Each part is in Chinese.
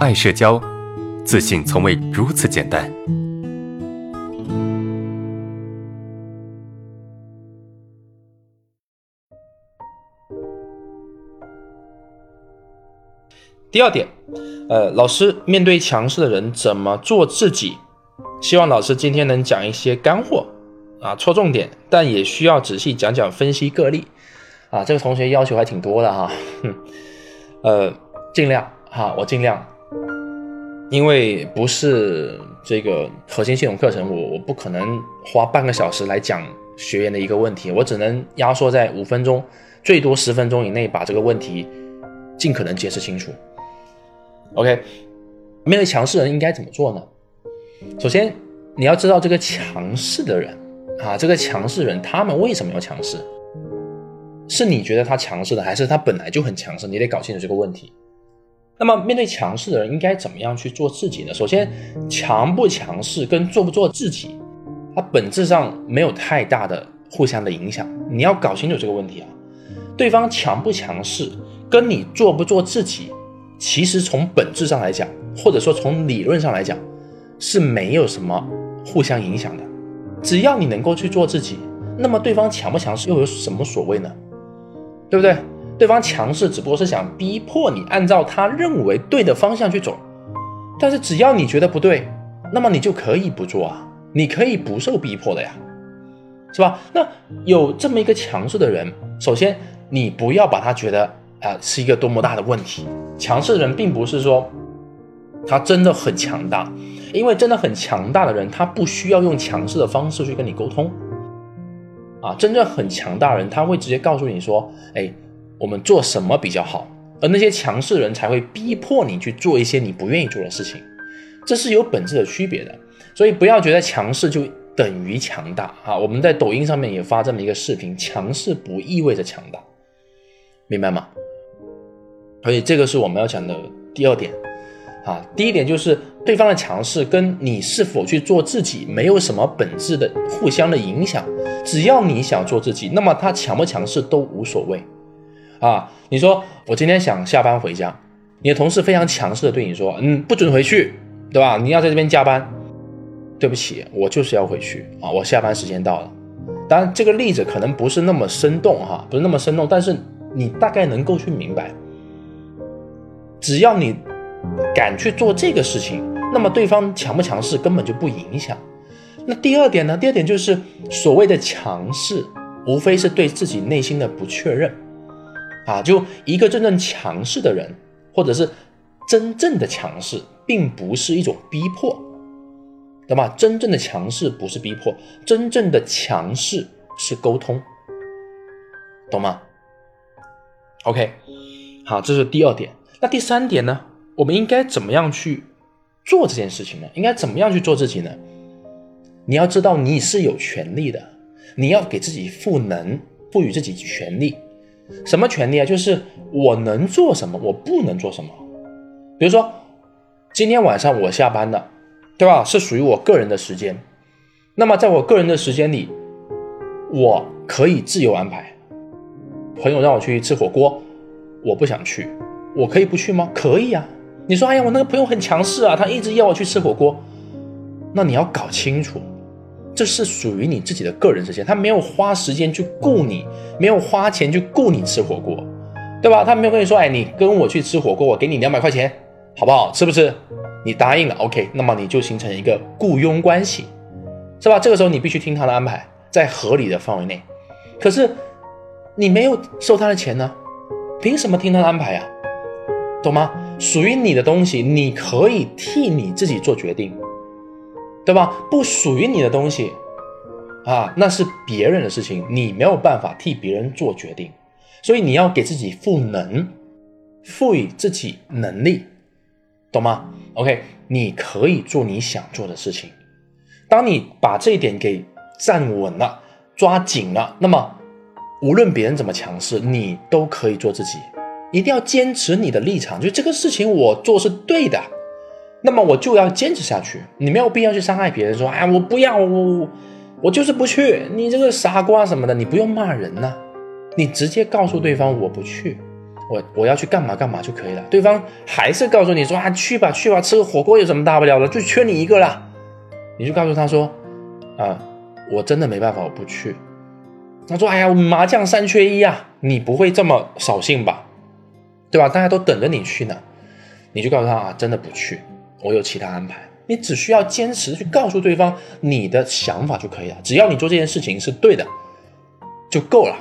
爱社交，自信从未如此简单。第二点，呃，老师面对强势的人怎么做自己？希望老师今天能讲一些干货啊，戳重点，但也需要仔细讲讲分析个例啊。这个同学要求还挺多的哈，哼，呃，尽量哈，我尽量，因为不是这个核心系统课程，我我不可能花半个小时来讲学员的一个问题，我只能压缩在五分钟，最多十分钟以内把这个问题尽可能解释清楚。OK，面对强势人应该怎么做呢？首先，你要知道这个强势的人啊，这个强势人他们为什么要强势？是你觉得他强势的，还是他本来就很强势？你得搞清楚这个问题。那么，面对强势的人应该怎么样去做自己呢？首先，强不强势跟做不做自己，它本质上没有太大的互相的影响。你要搞清楚这个问题啊，对方强不强势，跟你做不做自己。其实从本质上来讲，或者说从理论上来讲，是没有什么互相影响的。只要你能够去做自己，那么对方强不强势又有什么所谓呢？对不对？对方强势只不过是想逼迫你按照他认为对的方向去走，但是只要你觉得不对，那么你就可以不做啊，你可以不受逼迫的呀，是吧？那有这么一个强势的人，首先你不要把他觉得啊是一个多么大的问题。强势的人并不是说他真的很强大，因为真的很强大的人，他不需要用强势的方式去跟你沟通。啊，真正很强大的人，他会直接告诉你说：“哎，我们做什么比较好？”而那些强势人才会逼迫你去做一些你不愿意做的事情，这是有本质的区别的。所以不要觉得强势就等于强大啊！我们在抖音上面也发这么一个视频：强势不意味着强大，明白吗？所以这个是我们要讲的第二点，啊，第一点就是对方的强势跟你是否去做自己没有什么本质的互相的影响，只要你想做自己，那么他强不强势都无所谓，啊，你说我今天想下班回家，你的同事非常强势的对你说，嗯，不准回去，对吧？你要在这边加班，对不起，我就是要回去啊，我下班时间到了。当然这个例子可能不是那么生动哈，不是那么生动，但是你大概能够去明白。只要你敢去做这个事情，那么对方强不强势根本就不影响。那第二点呢？第二点就是所谓的强势，无非是对自己内心的不确认啊。就一个真正强势的人，或者是真正的强势，并不是一种逼迫，懂吗？真正的强势不是逼迫，真正的强势是沟通，懂吗？OK，好，这是第二点。那第三点呢？我们应该怎么样去做这件事情呢？应该怎么样去做自己呢？你要知道你是有权利的，你要给自己赋能，赋予自己权利。什么权利啊？就是我能做什么，我不能做什么。比如说，今天晚上我下班了，对吧？是属于我个人的时间。那么在我个人的时间里，我可以自由安排。朋友让我去吃火锅，我不想去。我可以不去吗？可以啊。你说，哎呀，我那个朋友很强势啊，他一直要我去吃火锅。那你要搞清楚，这是属于你自己的个人时间，他没有花时间去雇你，没有花钱去雇你吃火锅，对吧？他没有跟你说，哎，你跟我去吃火锅，我给你两百块钱，好不好？吃不吃？你答应了，OK，那么你就形成一个雇佣关系，是吧？这个时候你必须听他的安排，在合理的范围内。可是你没有收他的钱呢，凭什么听他的安排呀？懂吗？属于你的东西，你可以替你自己做决定，对吧？不属于你的东西，啊，那是别人的事情，你没有办法替别人做决定，所以你要给自己赋能，赋予自己能力，懂吗？OK，你可以做你想做的事情。当你把这一点给站稳了、抓紧了，那么无论别人怎么强势，你都可以做自己。一定要坚持你的立场，就这个事情我做是对的，那么我就要坚持下去。你没有必要去伤害别人，说哎我不要我我就是不去，你这个傻瓜什么的，你不用骂人呐，你直接告诉对方我不去，我我要去干嘛干嘛就可以了。对方还是告诉你说啊，去吧去吧，吃个火锅有什么大不了的，就缺你一个啦。你就告诉他说啊，我真的没办法，我不去。他说，哎呀，麻将三缺一啊，你不会这么扫兴吧？对吧？大家都等着你去呢，你就告诉他啊，真的不去，我有其他安排。你只需要坚持去告诉对方你的想法就可以了，只要你做这件事情是对的，就够了。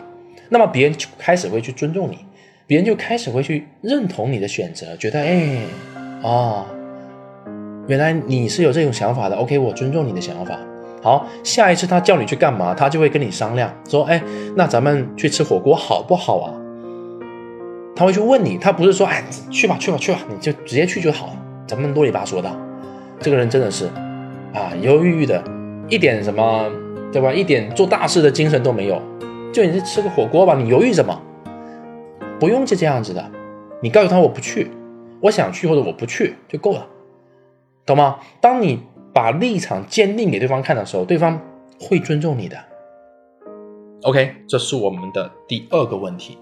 那么别人就开始会去尊重你，别人就开始会去认同你的选择，觉得哎，哦，原来你是有这种想法的。OK，我尊重你的想法。好，下一次他叫你去干嘛，他就会跟你商量，说，哎，那咱们去吃火锅好不好啊？他会去问你，他不是说，哎，去吧去吧去吧，你就直接去就好了。咱们啰里吧嗦的，这个人真的是，啊，犹犹豫豫的，一点什么，对吧？一点做大事的精神都没有。就你去吃个火锅吧，你犹豫什么？不用就这样子的，你告诉他我不去，我想去或者我不去就够了，懂吗？当你把立场坚定给对方看的时候，对方会尊重你的。OK，这是我们的第二个问题。